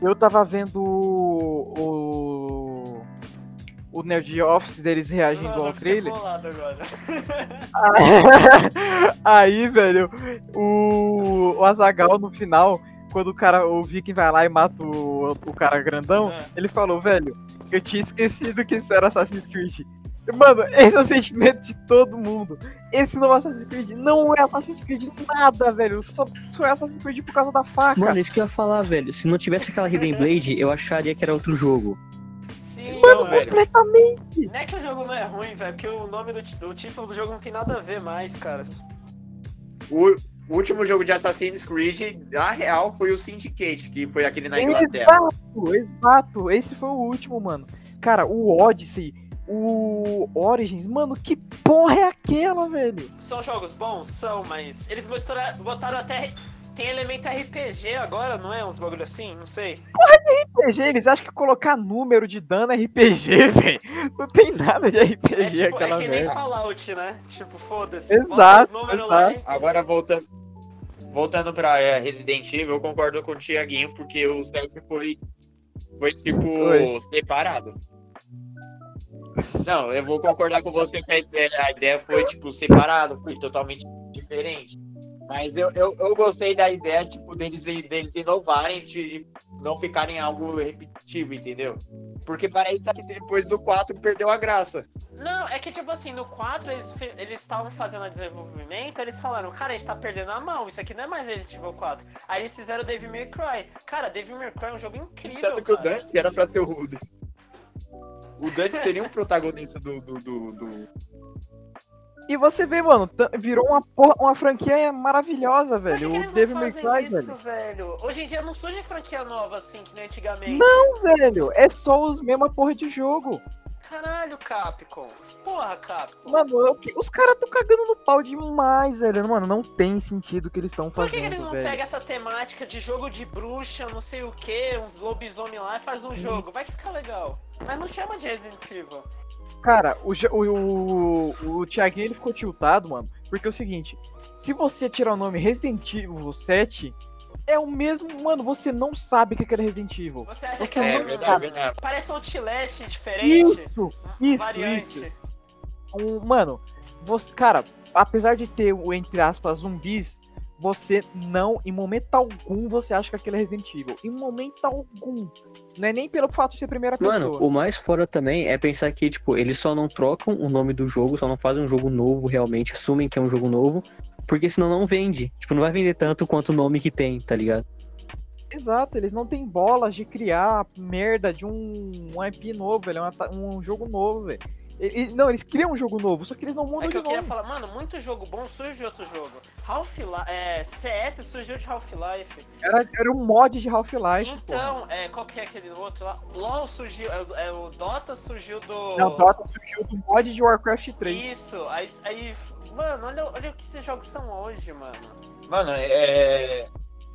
Eu tava vendo o. o, o Nerd Office deles reagindo Mano, ao eu fiquei trailer. agora. Aí, velho, o, o Azagal no final, quando o cara, o Viking vai lá e mata o, o cara grandão, É. ele falou, velho, eu tinha esquecido que isso era Assassin's Creed. Mano, esse é o sentimento de todo mundo. Esse novo Assassin's Creed não é Assassin's Creed nada, velho. Só, só é Assassin's Creed por causa da faca. Mano, isso que eu ia falar, velho. Se não tivesse aquela Hidden Blade, eu acharia que era outro jogo. Sim, Não, velho. velho. completamente. Não é que o jogo não é ruim, velho, porque o nome do o título do jogo não tem nada a ver mais, cara. O, o último jogo de Assassin's Creed, na real, foi o Syndicate, que foi aquele na Inglaterra. Exato, exato. Esse foi o último, mano. Cara, o Odyssey, o Origins, mano, que porra é aquela, velho? São jogos bons? São, mas eles mostraram, botaram até. Tem elemento RPG agora, não é? Uns bagulho assim? Não sei. RPG, eles acham que colocar número de dano é RPG, velho. Não tem nada de RPG É tipo, é aquela que nem. Fallout, né? Tipo, foda-se. Exato, bota os números lá exato. Agora, voltando, voltando pra é, Resident Evil, eu concordo com o Tiaguinho, porque o 7 foi, foi tipo, Foi. separado. Não, eu vou concordar com você que a ideia, a ideia foi, tipo, separado, foi totalmente diferente. Mas eu, eu, eu gostei da ideia, tipo, deles, deles inovarem, de não ficarem algo repetitivo, entendeu? Porque parece que depois do 4 perdeu a graça. Não, é que tipo assim, no 4 eles estavam fazendo o desenvolvimento, eles falaram, cara, a gente tá perdendo a mão, isso aqui não é mais Resident Evil 4. Aí eles fizeram o Devil May Cry. Cara, Devil May Cry é um jogo incrível, Tanto que o cara. Dante era pra ser o Rude. O Dante seria um protagonista do, do, do, do- E você vê, mano, virou uma, porra, uma franquia maravilhosa, Por que velho. O Devil May Cry, isso, velho. velho? Hoje em dia não surge franquia nova assim, que nem antigamente. Não, velho, é só os mesma porra de jogo. Caralho, Capcom. Porra, Capcom. Mano, eu- os caras tão cagando no pau demais, velho. Mano, não tem sentido o que eles estão Por fazendo, que, que eles não velho. pegam essa temática de jogo de bruxa, não sei o que, uns lobisomem lá e faz um jogo? Vai ficar legal. Mas não chama de Resident Evil. Cara, o, o, o, o Thiaguinho ele ficou tiltado, mano. Porque é o seguinte: se você tirar o nome Resident Evil 7, é o mesmo. Mano, você não sabe o que era Resident Evil. Você acha Você que É é, verdade, verdade. parece um Outlast diferente? Isso, isso, variante. isso. Um, mano, você, cara, apesar de ter o entre aspas zumbis, você não, em momento algum, você acha que aquele é Resident Evil. Em momento algum. Não é nem pelo fato de ser primeira Mano, pessoa. o mais fora também é pensar que, tipo, eles só não trocam o nome do jogo, só não fazem um jogo novo realmente, assumem que é um jogo novo, porque senão não vende. Tipo, não vai vender tanto quanto o nome que tem, tá ligado? Exato, eles não têm bolas de criar merda de um, um IP novo, velho. é ta- Um, jogo novo, velho. E- e- Não, eles criam um jogo novo, só que eles não mudam É que de eu queria falar, mano, muito jogo bom surge de outro jogo. Half-Life, é, CS surgiu de Half-Life. Era, era um mod de Half-Life. porra. Então, é, qual que é aquele outro lá? LoL surgiu, é, o- é, o Dota surgiu do... Não, Dota surgiu do mod de Warcraft 3. Isso, aí, aí, mano, olha, olha o que esses jogos são hoje, mano. Mano, é.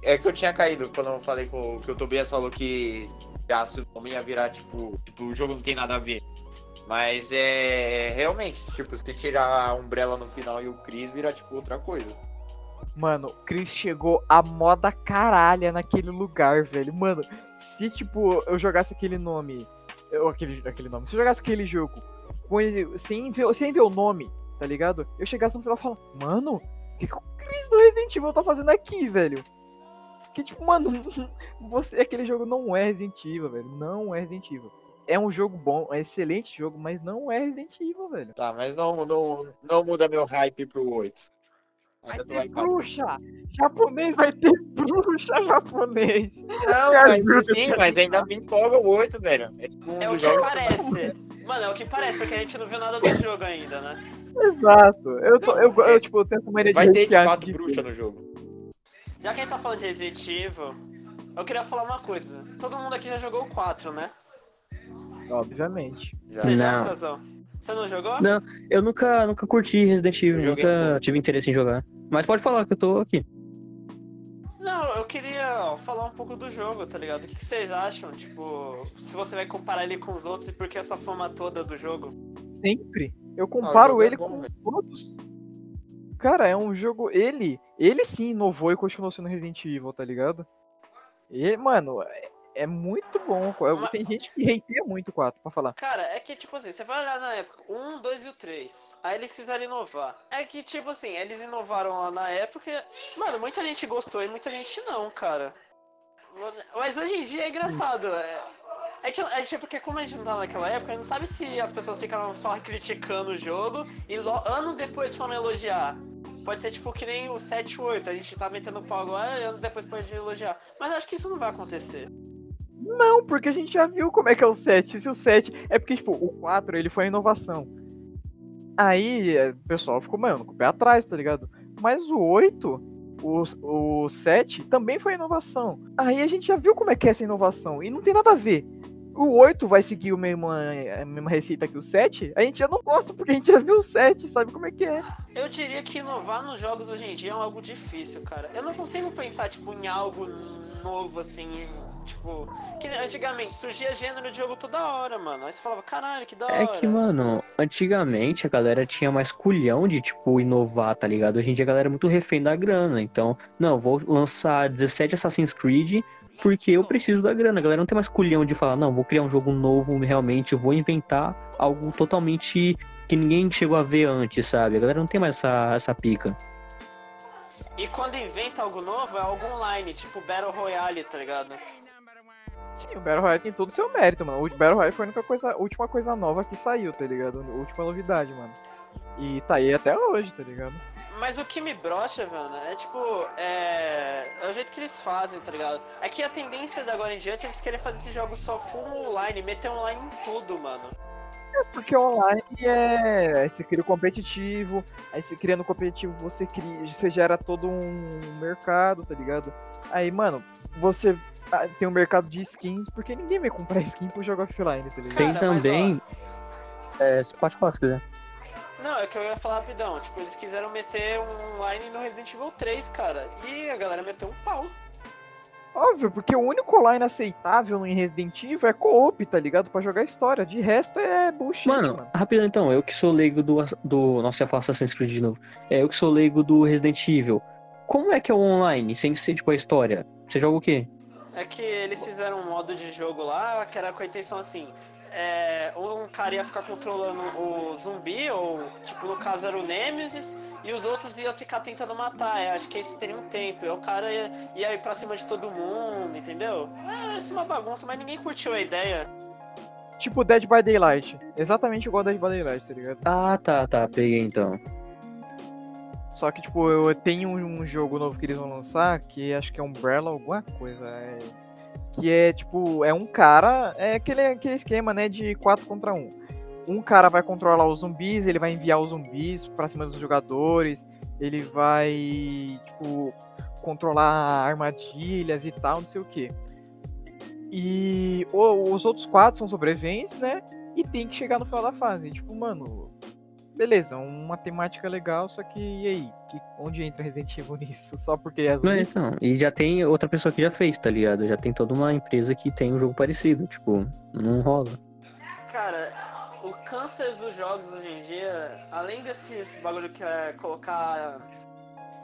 É que eu tinha caído quando eu falei com, que o Tobias falou que já se o nome ia virar, tipo, tipo, o jogo não tem nada a ver. Mas é. Realmente, tipo, se tirar a Umbrella no final e o Chris vira, tipo, outra coisa. Mano, o Chris chegou a moda caralha naquele lugar, velho. Mano, se tipo, eu jogasse aquele nome. Eu, aquele, aquele nome. Se eu jogasse aquele jogo com ele, sem, ver, sem ver o nome, tá ligado? Eu chegasse no final e falava, mano, o que, que o Chris do Resident Evil tá fazendo aqui, velho? Que tipo, mano, você, aquele jogo não é Resident Evil, velho. Não é Resident Evil. É um jogo bom, é um excelente jogo, mas não é Resident Evil, velho. Tá, mas não, não, não muda meu hype pro 8. Vai ter hypado. bruxa! Japonês vai ter bruxa japonês! Não, Me mas ajuda, sim, mas ainda me empolga o 8, velho. É tipo um É o que parece. Mano, é o que parece, porque a gente não viu nada do jogo ainda, né? Exato. Eu, tô, eu, eu, tipo, eu tento maneira Vai de ter de fato de bruxa no jogo. Já que a gente tá falando de Resident Evil, eu queria falar uma coisa. Todo mundo aqui já jogou o 4, né? Obviamente. Já. Você já. Frazão? Você não jogou? Não, eu nunca, nunca curti Resident Evil, nunca tive interesse em jogar. Mas pode falar que eu tô aqui. Não, eu queria falar um pouco do jogo, tá ligado? O que, vocês acham? Tipo, se você vai comparar ele com os outros e por que essa fama toda do jogo? Sempre. Eu Ah, comparo é ele bom, com velho. todos. Cara, é um jogo. Ele. Ele sim inovou e continuou sendo Resident Evil, tá ligado? Ele, mano, é- muito bom. Mas- Tem gente que hateia muito o 4, pra falar. Cara, é que tipo assim, você vai olhar na época, o 1, 2 e o 3. Aí eles quiseram inovar. É que, tipo assim, eles inovaram lá na época. Mano, muita gente gostou e muita gente não, cara. Mas hoje em dia é engraçado. É, é, que, é que porque como a gente não tava naquela época, a gente não sabe se as pessoas ficaram só criticando o jogo e lo- anos depois foram elogiar. Pode ser tipo que nem o 7 8, a gente tá metendo pau agora e anos depois pode elogiar. Mas acho que isso não vai acontecer. Não, porque a gente já viu como é que é o 7. Se o 7. É porque, tipo, o 4 ele foi a inovação. Aí é, o pessoal ficou, mano, com o pé atrás, tá ligado? Mas o 8, o, o 7 também foi a inovação. Aí a gente já viu como é que é essa inovação. E não tem nada a ver. O 8 vai seguir o mesmo, a mesma receita que o 7. A gente já não gosta, porque a gente já viu o 7, sabe como é que é. Eu diria que inovar nos jogos hoje em dia é algo difícil, cara. Eu não consigo pensar, tipo, em algo novo, assim, tipo... Que antigamente surgia gênero de jogo toda hora, mano. Aí você falava, caralho, que da hora. É que, mano, antigamente a galera tinha mais culhão de, tipo, inovar, tá ligado? Hoje em dia a galera é muito refém da grana. Então, não, vou lançar 17 Assassin's Creed porque eu preciso da grana. A galera não tem mais culhão de falar, não, vou criar um jogo novo realmente, vou inventar algo totalmente que ninguém chegou a ver antes, sabe? A galera não tem mais essa, essa pica. E quando inventa algo novo, é algo online, tipo Battle Royale, tá ligado? Sim, o Battle Royale tem todo o seu mérito, mano. O Battle Royale foi a única coisa, a última coisa nova que saiu, tá ligado? A última novidade, mano. E tá aí até hoje, tá ligado? Mas o que me brocha, mano, é tipo, é... é o jeito que eles fazem, tá ligado? É que a tendência da agora em diante é eles querem fazer esses jogos só full online, meter online em tudo, mano. Porque online é. Você cria o competitivo, aí você cria no competitivo, você cria. Você gera todo um mercado, tá ligado? Aí, mano, você tem um mercado de skins, porque ninguém vai comprar skin pro jogo offline, tá ligado? Tem Cara, mas, também. É, você pode falar se quiser. Não, é que eu ia falar rapidão. Tipo, eles quiseram meter um online no Resident Evil 3, cara. E a galera meteu um pau. Óbvio, porque o único online aceitável em Resident Evil é co-op, tá ligado? Pra jogar história. De resto é bullshit, Mano, mano. rapidão então, eu que sou leigo do, do. Nossa, eu faço Assassin's Creed de novo. É, eu que sou leigo do Resident Evil. Como é que é o online, sem ser tipo a história? Você joga o quê? É que eles fizeram um modo de jogo lá que era com a intenção assim. É, um cara ia ficar controlando o zumbi, ou tipo, no caso era o Nemesis, e os outros iam ficar tentando matar. É, acho que esse teria um tempo. E o cara ia, ia ir pra cima de todo mundo, entendeu? É, isso é uma bagunça, mas ninguém curtiu a ideia. Tipo Dead by Daylight. Exatamente igual Dead by Daylight, tá ligado? Ah, tá, tá, peguei então. Só que, tipo, eu tenho um jogo novo que eles vão lançar, que acho que é Umbrella alguma coisa. É... Que é, tipo, é um cara. É aquele, aquele esquema, né, de 4 contra 1. Um cara vai controlar os zumbis, ele vai enviar os zumbis pra cima dos jogadores, ele vai, tipo, controlar armadilhas e tal, não sei o que. E os outros quatro são sobreviventes, né? E tem que chegar no final da fase. E, tipo, mano, beleza, uma temática legal, só que e aí? Que, onde entra Resident Evil nisso? Só porque é Não, azul? então, e já tem outra pessoa que já fez, tá ligado? Já tem toda uma empresa que tem um jogo parecido, tipo, não rola. Cara, o câncer dos jogos hoje em dia, além desses bagulho que é colocar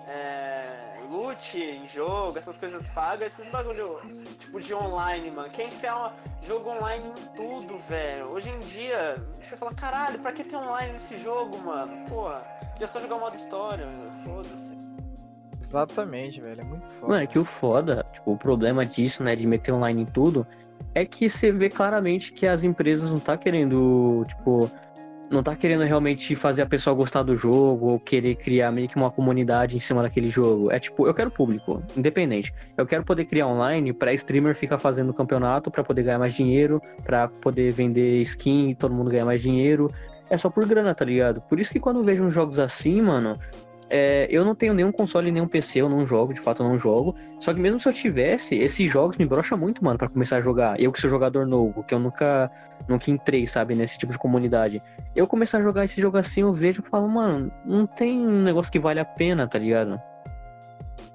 é, loot em jogo, essas coisas pagas, esses bagulho tipo de online, mano. Quer enfiar jogo online em tudo, velho. Hoje em dia, você fala, caralho, pra que ter online nesse jogo, mano? Porra, já só jogar o modo história, foda-se. Exatamente, velho, é muito foda. Mano, é que o foda, tipo, o problema disso, né, de meter online em tudo, é que você vê claramente que as empresas não tá querendo, tipo, não tá querendo realmente fazer a pessoa gostar do jogo ou querer criar meio que uma comunidade em cima daquele jogo. É tipo, eu quero público, independente. Eu quero poder criar online pra streamer ficar fazendo campeonato pra poder ganhar mais dinheiro, pra poder vender skin e todo mundo ganhar mais dinheiro. É só por grana, tá ligado? Por isso que quando eu vejo uns jogos assim, mano, é, eu não tenho nenhum console, nenhum PC, eu não jogo, de fato eu não jogo. Só que mesmo se eu tivesse, esses jogos me brocham muito, mano, pra começar a jogar. Eu que sou jogador novo, que eu nunca, nunca entrei, sabe, nesse tipo de comunidade. Eu começar a jogar esse jogo assim, eu vejo e falo, mano, não tem um negócio que vale a pena, tá ligado?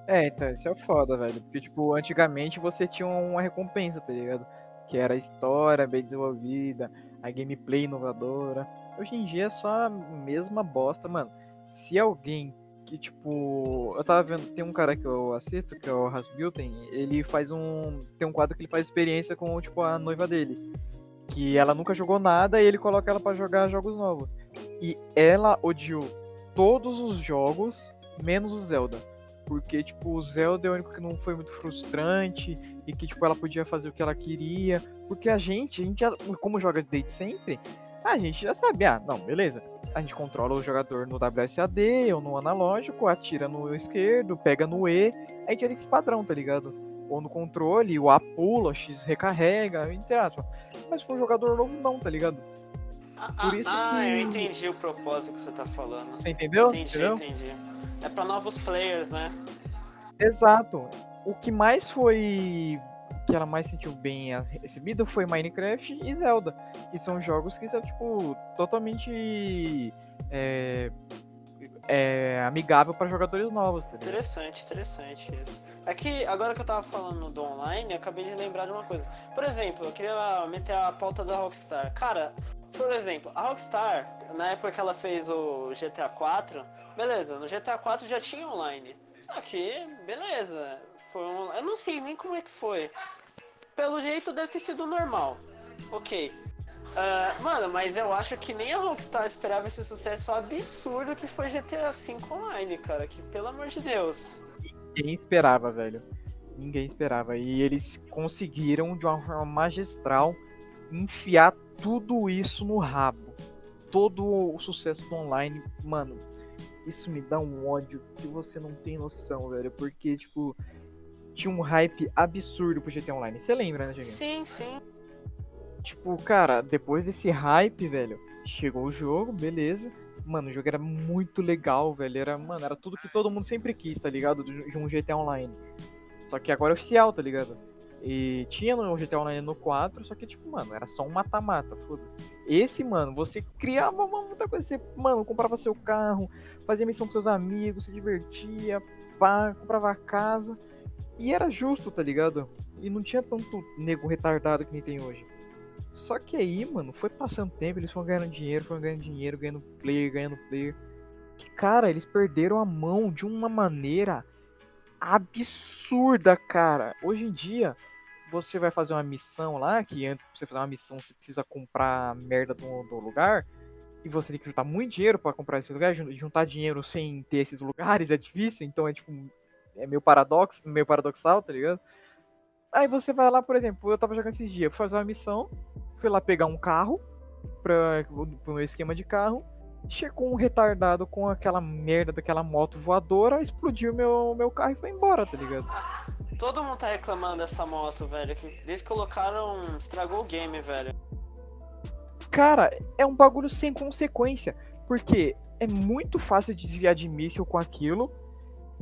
É, então, isso é foda, velho. Porque, tipo, antigamente você tinha uma recompensa, tá ligado? Que era a história bem desenvolvida, a gameplay inovadora. Hoje em dia é só a mesma bosta, mano. Se alguém que, tipo, eu tava vendo, tem um cara que eu assisto, que é o Rasmussen, ele faz um. Tem um quadro que ele faz experiência com, tipo, a noiva dele. Que ela nunca jogou nada e ele coloca ela pra jogar jogos novos. E ela odiou todos os jogos, menos o Zelda. Porque, tipo, o Zelda é o único que não foi muito frustrante e que, tipo, ela podia fazer o que ela queria. Porque a gente, a gente já, como joga desde sempre, a gente já sabe, ah, não, beleza. A gente controla o jogador no WSAD ou no analógico, atira no esquerdo, pega no E, a gente tem esse padrão, tá ligado? Ou no controle, o A pula, o X recarrega, interage. Mas for um jogador novo, não, tá ligado? Ah, Por isso ah, que- eu entendi o propósito que você tá falando. Você entendeu? Entendi, entendeu? entendi. É pra novos players, né? Exato. O que mais foi. Que ela mais sentiu bem recebido foi Minecraft e Zelda. Que são jogos que são, tipo, totalmente. É, é, amigável para jogadores novos, tá? Interessante, interessante isso. É que agora que eu tava falando do online, acabei de lembrar de uma coisa. Por exemplo, eu queria meter a pauta da Rockstar. Cara, por exemplo, a Rockstar, na época que ela fez o GTA 4, beleza, no GTA 4 já tinha online. Só que, beleza, foi um, eu não sei nem como é que foi. Pelo jeito deve ter sido normal. Ok. Ah, mano, mas eu acho que nem a Rockstar esperava esse sucesso absurdo que foi GTA V Online, cara. Que pelo amor de Deus. Ninguém esperava, velho. Ninguém esperava. E eles conseguiram, de uma forma magistral, enfiar tudo isso no rabo. Todo o sucesso do online, mano. Isso me dá um ódio que você não tem noção, velho. Porque, tipo, tinha um hype absurdo pro GTA Online. Você lembra, né, Diego? Sim, sim. Tipo, cara, depois desse hype, velho, chegou o jogo, beleza. Mano, o jogo era muito legal, velho. Era, mano, era tudo que todo mundo sempre quis, tá ligado? De um GTA Online. Só que agora é oficial, tá ligado? E tinha no GTA Online no 4, só que, tipo, mano, era só um mata-mata, foda-se. Esse, mano, você criava uma muita coisa. Você, mano, comprava seu carro, fazia missão com seus amigos, se divertia, pá, comprava casa. E era justo, tá ligado? E não tinha tanto nego retardado que nem tem hoje. Só que aí, mano, foi passando tempo, eles foram ganhando dinheiro, foram ganhando dinheiro, ganhando player, ganhando player. Que, cara, eles perderam a mão de uma maneira absurda, cara. Hoje em dia, você vai fazer uma missão lá, que antes pra você fazer uma missão você precisa comprar a merda do, do lugar, e você tem que juntar muito dinheiro pra comprar esse lugar, jun- juntar dinheiro sem ter esses lugares é difícil, então é tipo, é meio paradoxo, meio paradoxal, tá ligado? Aí você vai lá, por exemplo, eu tava jogando esses dias, fui fazer uma missão, fui lá pegar um carro, pra, pro meu esquema de carro, chegou um retardado com aquela merda daquela moto voadora, explodiu meu, meu carro e foi embora, tá ligado? Todo mundo tá reclamando dessa moto, velho. Desde que colocaram, estragou o game, velho. Cara, é um bagulho sem consequência, porque é muito fácil de desviar de míssil com aquilo,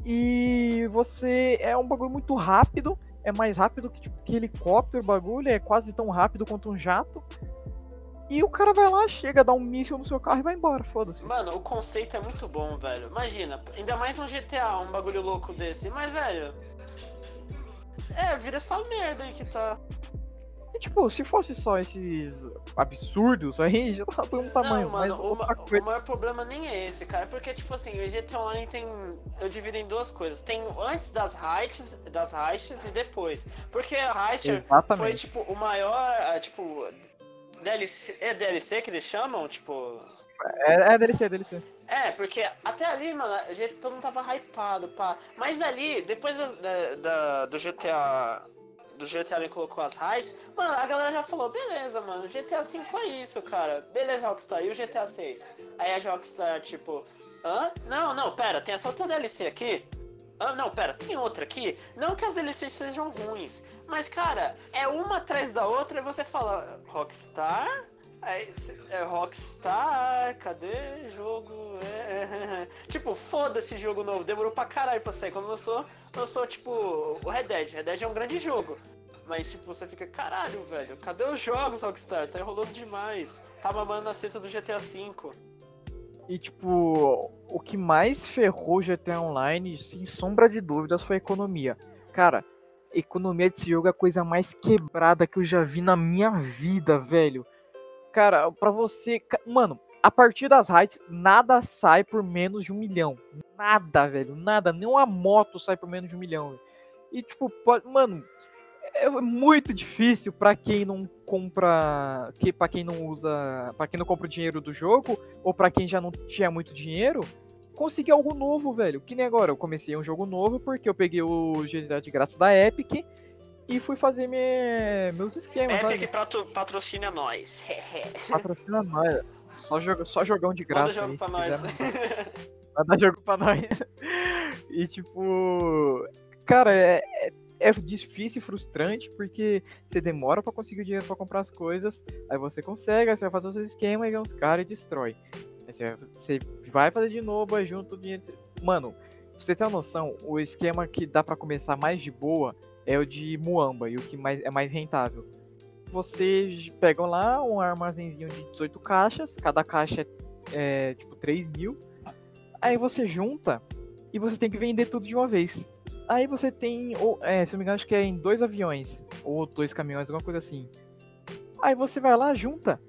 e você é um bagulho muito rápido, é mais rápido que, tipo, que helicóptero, bagulho, é quase tão rápido quanto um jato. E o cara vai lá, chega, dá um míssil no seu carro e vai embora, foda-se. Mano, o conceito é muito bom, velho. Imagina, ainda mais um GTA, um bagulho louco desse. Mas, velho. É, vira essa merda aí que tá. Tipo, se fosse só esses absurdos aí, já tava um tamanho. não, mano, mas o, ma- coisa- o maior problema nem é esse, cara. Porque, tipo assim, o GTA Online tem. Eu divido em duas coisas. Tem antes das heists, das heists e depois. Porque a heist foi, tipo, o maior. Tipo. DLC, é DLC que eles chamam? Tipo. É, é DLC, é DLC. É, porque até ali, mano, todo mundo tava hypado, pá. Mas ali, depois da, da- da- do GTA. Do GTA ele colocou as raiz, mano, a galera já falou, beleza, mano, GTA V é isso, cara. Beleza, Rockstar, e o GTA 6? Aí a Rockstar, tipo, hã? Não, não, pera, tem essa outra DLC aqui? Ah, não, pera, tem outra aqui? Não que as DLCs sejam ruins, mas, cara, é uma atrás da outra e você fala, Rockstar? Aí, cê- é Rockstar, cadê jogo? É, tipo, foda-se jogo novo, demorou pra caralho pra sair. Quando lançou, lançou, tipo, o Red Dead. Red Dead é um grande jogo. Mas, tipo, você fica, caralho, velho, cadê os jogos, Rockstar? Tá enrolando demais. Tá mamando na seta do GTA V. E, tipo, o que mais ferrou o GTA Online, sem sombra de dúvidas, foi a economia. Cara, economia desse jogo é a coisa mais quebrada que eu já vi na minha vida, velho. Cara, pra você. Mano, a partir das raids, nada sai por menos de um milhão. Nada, velho. Nada. Nem uma moto sai por menos de um milhão. velho. E, tipo, pode, mano, é muito difícil pra quem não compra. Que, pra quem não usa. para quem não compra o dinheiro do jogo, ou pra quem já não tinha muito dinheiro, conseguir algo novo, velho. Que nem agora. Eu comecei um jogo novo porque eu peguei o GTA de graça da Epic e fui fazer me, meus esquemas. Epic sabe? patrocina nós. Patrocina nós. Só, jogo, só jogão de graça. Manda jogo aí, pra nós. Manda jogo pra nós. E tipo. Cara, é, é, é difícil e frustrante porque você demora pra conseguir o dinheiro pra comprar as coisas. Aí você consegue, aí você vai fazer os seus esquemas e vem uns caras e destrói. Aí você, você vai fazer de novo, aí junta o dinheiro. Mano, pra você ter uma noção, o esquema que dá pra começar mais de boa é o de Muamba e o que mais, é mais rentável. Você pega lá um armazenzinho de 18 caixas, cada caixa é, é tipo 3 mil. Aí você junta e você tem que vender tudo de uma vez. Aí você tem, ou, é, se não me engano, acho que é em dois aviões, ou dois caminhões, alguma coisa assim. Aí você vai lá, junta,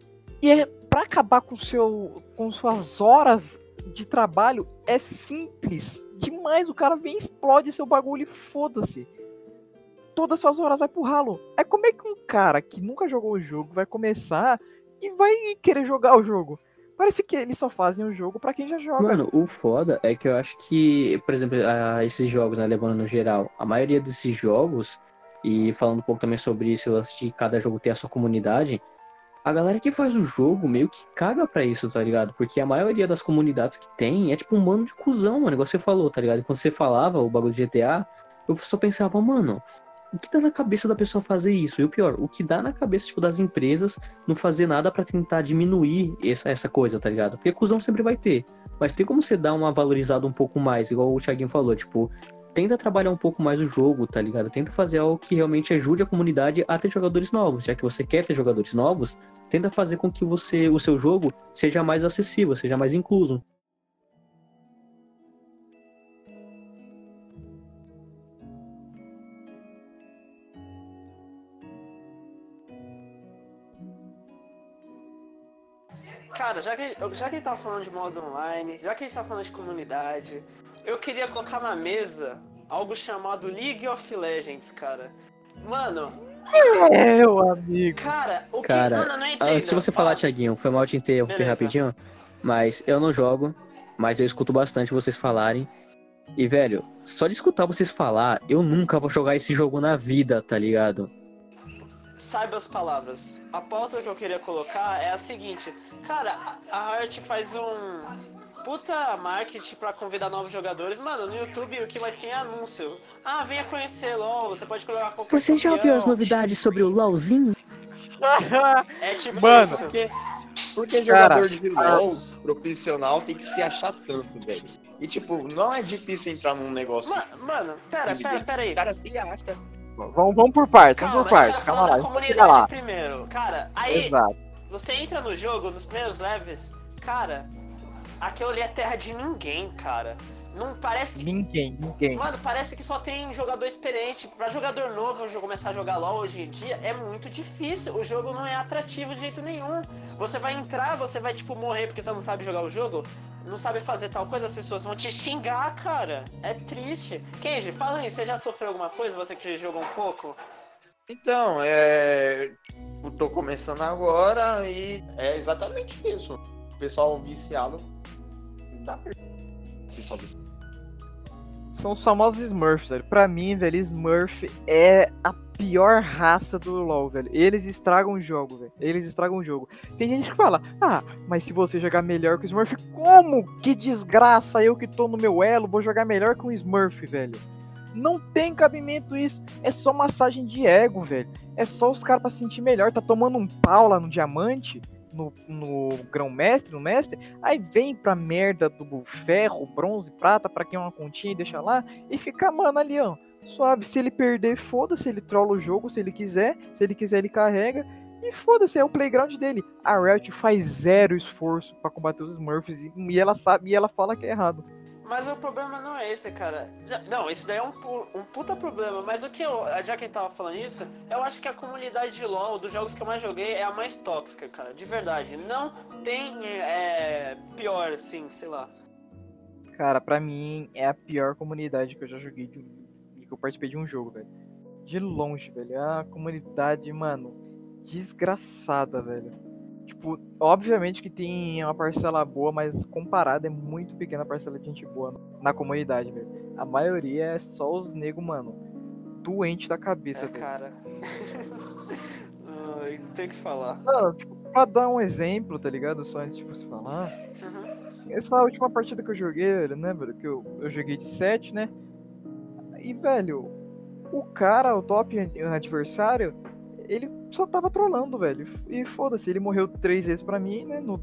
e é pra acabar com, seu, com suas horas de trabalho, é simples demais. O cara vem, explode seu bagulho e foda-se. Todas as suas horas vai pro ralo. É como é que um cara que nunca jogou o jogo vai começar e vai querer jogar o jogo? Parece que eles só fazem o jogo pra quem já joga. Mano, o foda é que eu acho que, por exemplo, esses jogos, né, levando no geral, a maioria desses jogos, e falando um pouco também sobre isso, eu assisti cada jogo ter a sua comunidade, a galera que faz o jogo meio que caga pra isso, tá ligado? Porque a maioria das comunidades que tem é tipo um bando de cuzão, mano, igual você falou, tá ligado? Quando você falava o bagulho de GTA, eu só pensava, mano, o que dá na cabeça da pessoa fazer isso? E o pior, o que dá na cabeça, tipo, das empresas não fazer nada pra tentar diminuir essa, essa coisa, tá ligado? Porque cuzão sempre vai ter. Mas tem como você dar uma valorizada um pouco mais, igual o Thiaguinho falou, tipo, tenta trabalhar um pouco mais o jogo, tá ligado? Tenta fazer algo que realmente ajude a comunidade a ter jogadores novos. Já que você quer ter jogadores novos, tenta fazer com que você, o seu jogo seja mais acessível, seja mais incluso. Cara, já que, já que a gente tá falando de modo online, já que a gente tá falando de comunidade, eu queria colocar na mesa algo chamado League of Legends, cara. Mano, É, meu amigo. cara, o que. Cara, mano, eu não entendo. Antes de você falar, Ó, Thiaguinho, foi mal te interromper Beleza. rapidinho, mas eu não jogo, mas eu escuto bastante vocês falarem. E, velho, só de escutar vocês falar, eu nunca vou jogar esse jogo na vida, tá ligado? Saiba as palavras. A pauta que eu queria colocar é a seguinte. Cara, a Riot faz um puta marketing pra convidar novos jogadores. Mano, no YouTube o que mais tem é anúncio. Ah, venha conhecer LOL, você pode colocar qualquer Você já ouviu as campeão. novidades sobre o LoLzinho? É tipo Mano, isso. Porque, porque Cara, jogador de LOL profissional tem que se achar tanto, velho. E tipo, não é difícil entrar num negócio. Ma- Mano, pera, pera, pera aí. O cara se acha. Vamos, vamos por partes, vamos Calma, por eu partes. quero Calma lá, vamos comunidade lá. primeiro. Cara, aí Exato. você entra no jogo, nos primeiros levels, cara, aquilo ali é terra de ninguém, cara. Não parece que. Ninguém, ninguém. Mano, parece que só tem jogador experiente. Pra jogador novo começar a jogar LOL hoje em dia é muito difícil. O jogo não é atrativo de jeito nenhum. Você vai entrar, você vai, tipo, morrer porque você não sabe jogar o jogo, não sabe fazer tal coisa, as pessoas vão te xingar, cara. É triste. Kenji, fala aí, você já sofreu alguma coisa? Você que jogou um pouco? Então, é. Eu tô começando agora e é exatamente isso. O pessoal viciado. Não dá pra. Viciado. São os famosos Smurfs, velho. Pra mim, velho, Smurf é a pior raça do LoL, velho. Eles estragam o jogo, velho. Eles estragam o jogo. Tem gente que fala, ah, mas se você jogar melhor que o Smurf, como? Que desgraça, eu que tô no meu elo, vou jogar melhor que o Smurf, velho. Não tem cabimento isso. É só massagem de ego, velho. É só os caras pra se sentir melhor. Tá tomando um pau lá no diamante, no, no grão-mestre, no mestre. Aí vem pra merda do ferro, bronze, prata, pra quem é uma continha e deixa lá. E fica, mano, ali, ó. Suave. Se ele perder, foda-se. Ele trola o jogo se ele quiser. Se ele quiser, ele carrega. E foda-se, é o playground dele. A Riot faz zero esforço pra combater os Smurfs. E e ela sabe, e ela fala que é errado. Mas o problema não é esse, cara. Não, isso daí é um, um puta problema. Mas o que eu. Já que a gente tava falando isso, eu acho que a comunidade de LoL, dos jogos que eu mais joguei, é a mais tóxica, cara. De verdade. Não tem é, pior, assim, sei lá. Cara, pra mim é a pior comunidade que eu já joguei de que eu participei de um jogo, velho. De longe, velho. É uma comunidade, mano, desgraçada, velho. Tipo, obviamente que tem uma parcela boa, mas comparada é muito pequena a parcela de gente boa na comunidade, velho. A maioria é só os nego, mano, doente da cabeça, É, velho. cara. Ai, tem que falar. Não, tipo, pra dar um exemplo, tá ligado? Só antes de você falar. Uhum. Essa última partida que eu joguei, velho, né, velho? Que eu, eu joguei de 7, né? E, velho, o cara, o top ad- adversário, ele só tava trolando, velho. E foda-se, ele morreu três vezes pra mim, né? no-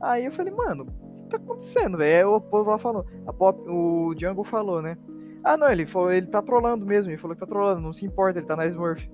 Aí eu falei, mano, o que tá acontecendo, velho? Aí o povo lá falou, Pop, o Django falou, né? Ah, não, ele falou, ele tá trolando mesmo, ele falou que tá trolando, não se importa, ele tá na Smurf.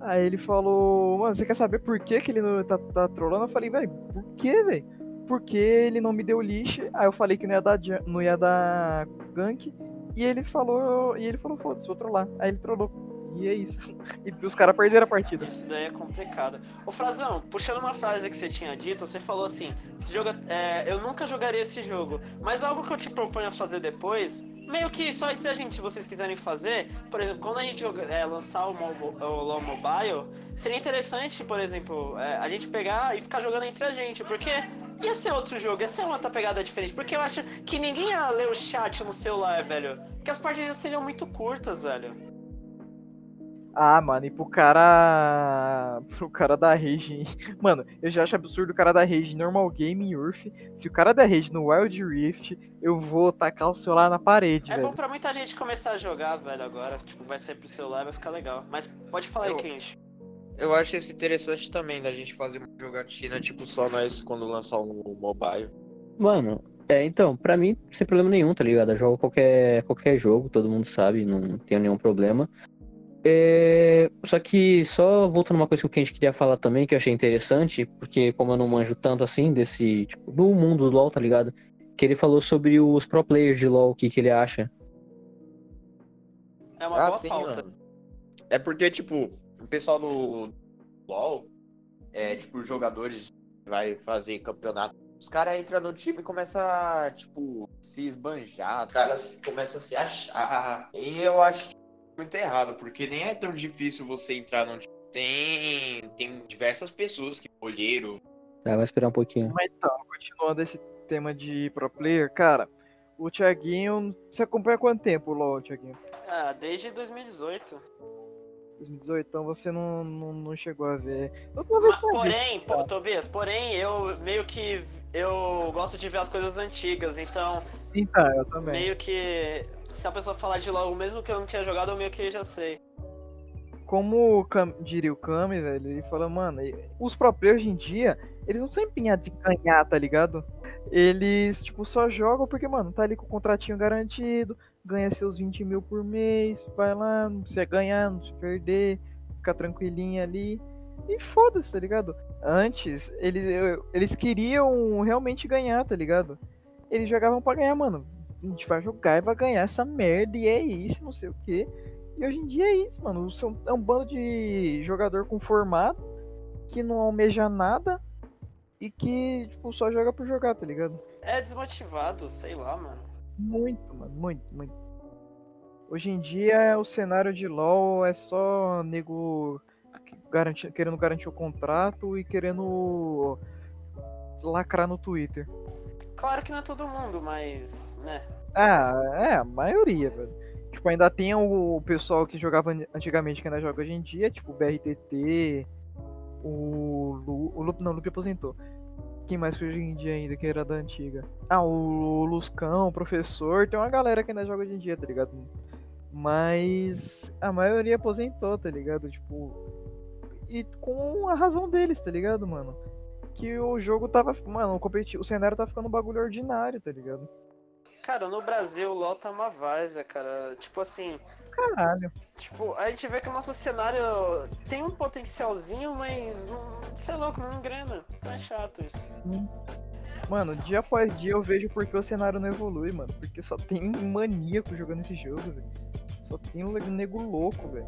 Aí ele falou, mano, você quer saber por que, que ele não tá, tá trolando? Eu falei, velho, por que, velho? Porque ele não me deu lixo. Aí eu falei que não ia dar, não ia dar gank. E ele falou, e ele falou, foda-se, vou trollar. Aí ele trollou. E é isso. E os caras perderam a partida. Isso daí é complicado. Ô Frazão, puxando uma frase que você tinha dito, você falou assim: esse jogo, é, eu nunca jogaria esse jogo, mas algo que eu te proponho a fazer depois, meio que só entre a gente, se vocês quiserem fazer, por exemplo, quando a gente joga- é, lançar o, mobo- o LoL Mobile, seria interessante, por exemplo, é, a gente pegar e ficar jogando entre a gente, porque ia ser outro jogo, ia ser uma outra pegada diferente, porque eu acho que ninguém ia ler o chat no celular, velho, porque as partidas seriam muito curtas, velho. Ah, mano, e pro cara. Pro cara da Rage. Mano, eu já acho absurdo o cara da Rage normal game em Urf. Se o cara da Rage no Wild Rift, eu vou tacar o celular na parede, É bom velho. pra muita gente começar a jogar, velho, agora. Tipo, vai sair pro celular, vai ficar legal. Mas pode falar aí, Eu- Kenji. Eu acho isso interessante também, da gente fazer uma jogatina, tipo, só nós quando lançar um mobile. Mano, é, então, pra mim, sem problema nenhum, tá ligado? Eu jogo qualquer, qualquer jogo, todo mundo sabe, não tenho nenhum problema. É, só que, só voltando uma coisa que o Kenji queria falar também, que eu achei interessante, porque como eu não manjo tanto assim desse, tipo, do mundo do LoL, tá ligado? Que ele falou sobre os pro players de LoL, o que, que ele acha. É uma ah, boa sim, pauta. mano. É porque, tipo, o pessoal do LoL, é, tipo, os jogadores vai fazer campeonato. Os caras entram no time e começam a, tipo, se esbanjar. Os caras começam a se achar. E eu acho muito errado, porque nem é tão difícil você entrar num time. Tem, tem diversas pessoas que olheiro. Tá, vai esperar um pouquinho. Mas então, continuando esse tema de pro player, cara, o Thiaguinho. Você acompanha quanto tempo o LoL, Thiaguinho? Ah, desde 2018. 2018, então você não, não, não chegou a ver. Eu tô vendo Mas, porém, pô, Tobias, porém, eu meio que. Eu gosto de ver as coisas antigas, então Então, eu também. meio que. Se a pessoa falar de LOL, mesmo que eu não tinha jogado, eu meio que já sei. Como o Cam- diria o Kami, velho, ele fala, mano, os players hoje em dia, eles não são empenhados em ganhar, tá ligado? Eles, tipo, só jogam porque, mano, tá ali com o contratinho garantido, ganha seus 20 mil por mês, vai lá, não precisa ganhar, não precisa perder, fica tranquilinho ali. E foda-se, tá ligado? Antes, eles, eles queriam realmente ganhar, tá ligado? Eles jogavam pra ganhar, mano. A gente vai jogar e vai ganhar essa merda, e é isso, não sei o quê. E hoje em dia é isso, mano. São, é um bando de jogador conformado que não almeja nada e que, tipo, só joga por jogar, tá ligado? É desmotivado, sei lá, mano. Muito, mano, muito, muito. Hoje em dia o cenário de LoL é só nego querendo garantir o contrato e querendo lacrar no Twitter. Claro que não é todo mundo, mas. né. Ah, é, a maioria. Tipo, ainda tem o pessoal que jogava an- antigamente que ainda joga hoje em dia, tipo o BRTT, o Lu, o Lu, não, o Lupe aposentou. Quem mais que hoje em dia ainda que era da antiga? Ah, o Luscão, o professor, tem uma galera que ainda joga hoje em dia, tá ligado? Mas a maioria aposentou, tá ligado? Tipo, e com a razão deles, tá ligado, mano? Que o jogo tava, mano, o, competi- o cenário tá ficando um bagulho ordinário, tá ligado? Cara, no Brasil o LoL tá uma várzea, cara. Tipo assim. Caralho. Tipo, a gente vê que o nosso cenário tem um potencialzinho, mas não, sei lá, não engrena. Tá chato isso. Mano, dia após dia eu vejo porque o cenário não evolui, mano. Porque só tem maníaco jogando esse jogo, velho. Só tem um nego louco, velho.